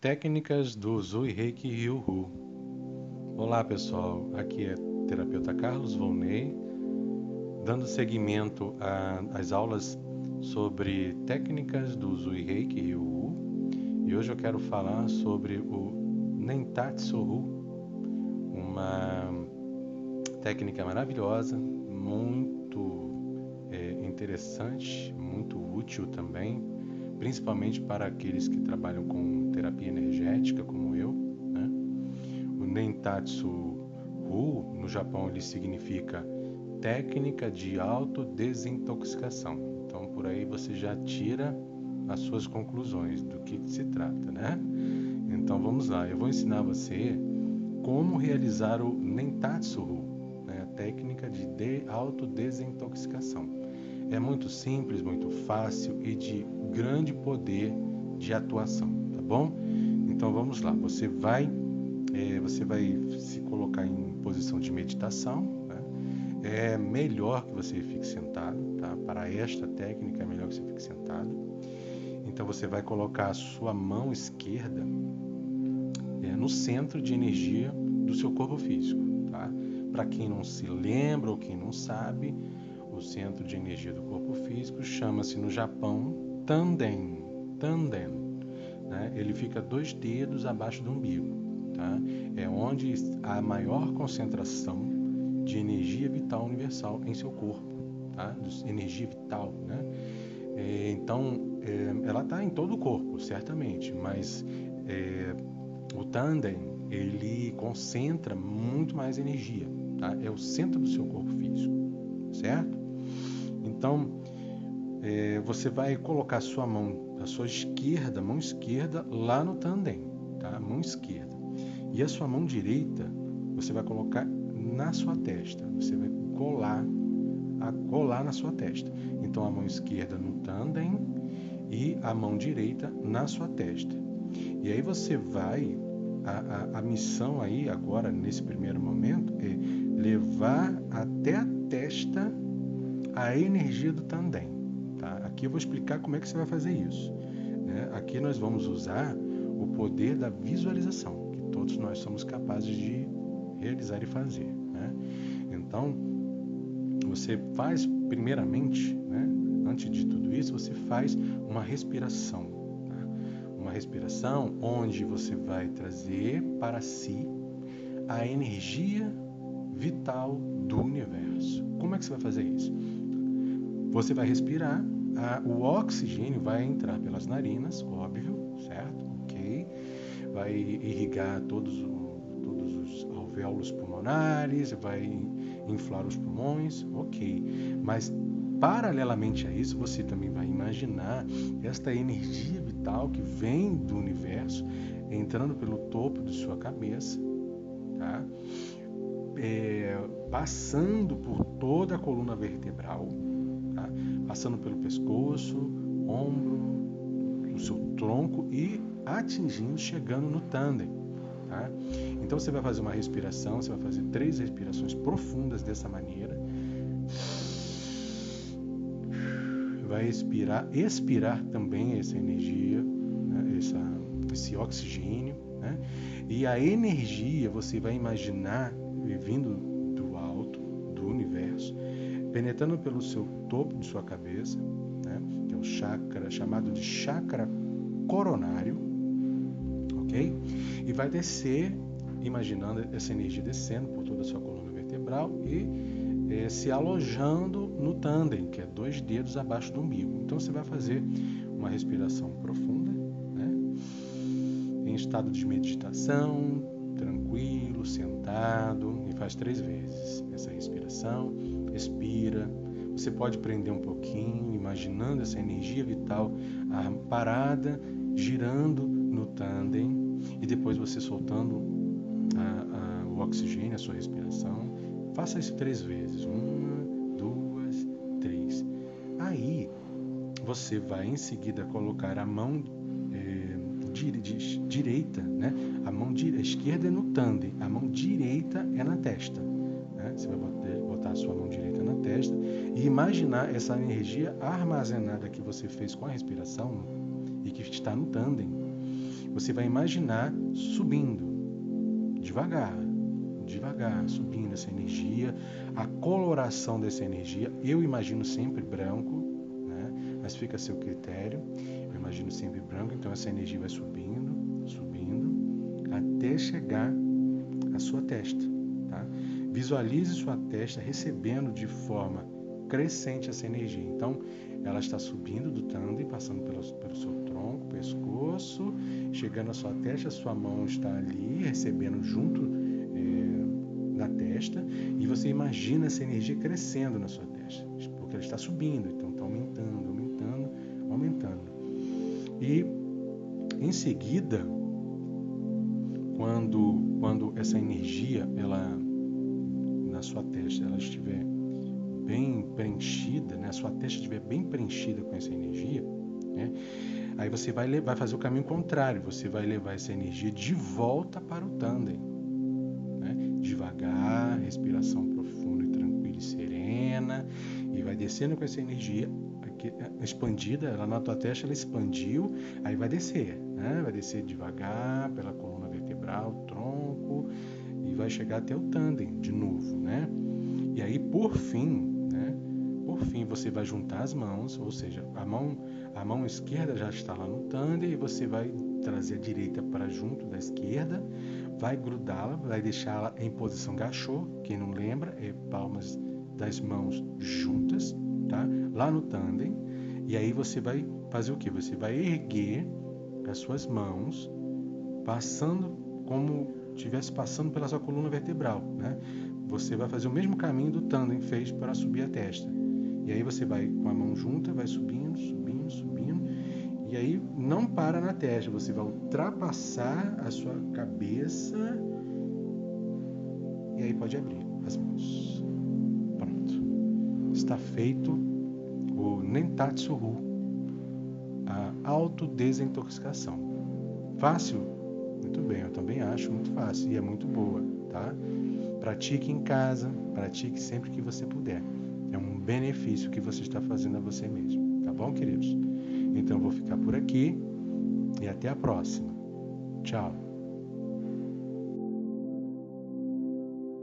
Técnicas do Zui Reiki Ryuhu. Olá pessoal, aqui é terapeuta Carlos Volney, dando seguimento às aulas sobre técnicas do Zui Reiki Ryuhu. E hoje eu quero falar sobre o Nentatsu uma técnica maravilhosa, muito é, interessante, muito útil também, principalmente para aqueles que trabalham com terapia energética, como eu. Né? O Nentatsu Hu, no Japão, ele significa técnica de autodesintoxicação. Então, por aí você já tira as suas conclusões do que, se trata, né? Então, vamos lá. Eu vou ensinar você como realizar o Nentatsu Hu, né? a técnica de, de autodesintoxicação. É muito simples, muito fácil e de grande poder de atuação bom? Então vamos lá. Você vai, é, você vai se colocar em posição de meditação. Né? É melhor que você fique sentado, tá? Para esta técnica é melhor que você fique sentado. Então você vai colocar a sua mão esquerda é, no centro de energia do seu corpo físico, tá? Para quem não se lembra ou quem não sabe, o centro de energia do corpo físico chama-se no Japão Tanden. Tanden né, ele fica dois dedos abaixo do umbigo. Tá? É onde há maior concentração de energia vital universal em seu corpo. Tá? Energia vital. Né? É, então, é, ela está em todo o corpo, certamente, mas é, o tandem ele concentra muito mais energia. Tá? É o centro do seu corpo físico, certo? Então, é, você vai colocar a sua mão, a sua esquerda, mão esquerda, lá no tandem, tá? Mão esquerda. E a sua mão direita, você vai colocar na sua testa. Você vai colar, a colar na sua testa. Então a mão esquerda no tandem e a mão direita na sua testa. E aí você vai, a, a, a missão aí agora, nesse primeiro momento, é levar até a testa a energia do tandem. Tá? Aqui eu vou explicar como é que você vai fazer isso. Né? Aqui nós vamos usar o poder da visualização, que todos nós somos capazes de realizar e fazer. Né? Então, você faz primeiramente, né? antes de tudo isso, você faz uma respiração. Tá? Uma respiração onde você vai trazer para si a energia vital do universo. Como é que você vai fazer isso? Você vai respirar, a, o oxigênio vai entrar pelas narinas, óbvio, certo? Ok. Vai irrigar todos, todos os alvéolos pulmonares, vai inflar os pulmões, ok. Mas paralelamente a isso, você também vai imaginar esta energia vital que vem do universo entrando pelo topo de sua cabeça, tá? É, passando por toda a coluna vertebral, tá? passando pelo pescoço, ombro, o seu tronco e atingindo, chegando no tandem. Tá? Então você vai fazer uma respiração, você vai fazer três respirações profundas dessa maneira. Vai expirar, expirar também essa energia, né? essa, esse oxigênio. Né? E a energia você vai imaginar vindo penetrando pelo seu topo de sua cabeça, né, que é o chakra chamado de chakra coronário, ok? E vai descer, imaginando essa energia descendo por toda a sua coluna vertebral e é, se alojando no tandem, que é dois dedos abaixo do umbigo. Então você vai fazer uma respiração profunda, né, em estado de meditação, tranquilo, sentado, e faz três vezes essa respiração respira. Você pode prender um pouquinho, imaginando essa energia vital parada, girando no tandem e depois você soltando a, a, o oxigênio, a sua respiração. Faça isso três vezes. Uma, duas, três. Aí você vai em seguida colocar a mão é, direita, né? A mão esquerda é no tandem, a mão direita é na testa. Você vai botar, botar a sua mão direita na testa e imaginar essa energia armazenada que você fez com a respiração e que está no tandem. você vai imaginar subindo, devagar, devagar, subindo essa energia, a coloração dessa energia. Eu imagino sempre branco, né? mas fica a seu critério. Eu imagino sempre branco, então essa energia vai subindo, subindo, até chegar à sua testa. Visualize sua testa recebendo de forma crescente essa energia. Então, ela está subindo do tandem, passando pelo, pelo seu tronco, pescoço, chegando à sua testa, sua mão está ali, recebendo junto é, na testa, e você imagina essa energia crescendo na sua testa, porque ela está subindo, então está aumentando, aumentando, aumentando. E em seguida, quando, quando essa energia ela na sua testa ela estiver bem preenchida, né, a sua testa estiver bem preenchida com essa energia, né, aí você vai, vai fazer o caminho contrário, você vai levar essa energia de volta para o tandem. Né, devagar, respiração profunda e tranquila e serena, e vai descendo com essa energia é, expandida, ela na tua testa ela expandiu, aí vai descer, né, vai descer devagar pela coluna vertebral, tronco, vai chegar até o tandem de novo, né? E aí, por fim, por fim, você vai juntar as mãos, ou seja, a mão, a mão esquerda já está lá no tandem e você vai trazer a direita para junto da esquerda, vai grudá-la, vai deixá-la em posição gachô, quem não lembra, é palmas das mãos juntas, tá? Lá no tandem. E aí você vai fazer o que? Você vai erguer as suas mãos, passando como estivesse passando pela sua coluna vertebral, né? Você vai fazer o mesmo caminho do tandem fez para subir a testa. E aí você vai com a mão junta, vai subindo, subindo, subindo. E aí não para na testa, você vai ultrapassar a sua cabeça. E aí pode abrir as mãos. Pronto. Está feito o Nentatsu Ru, a autodesintoxicação. Fácil? Muito bem, eu também acho muito fácil e é muito boa, tá? Pratique em casa, pratique sempre que você puder. É um benefício que você está fazendo a você mesmo. Tá bom, queridos? Então eu vou ficar por aqui e até a próxima. Tchau.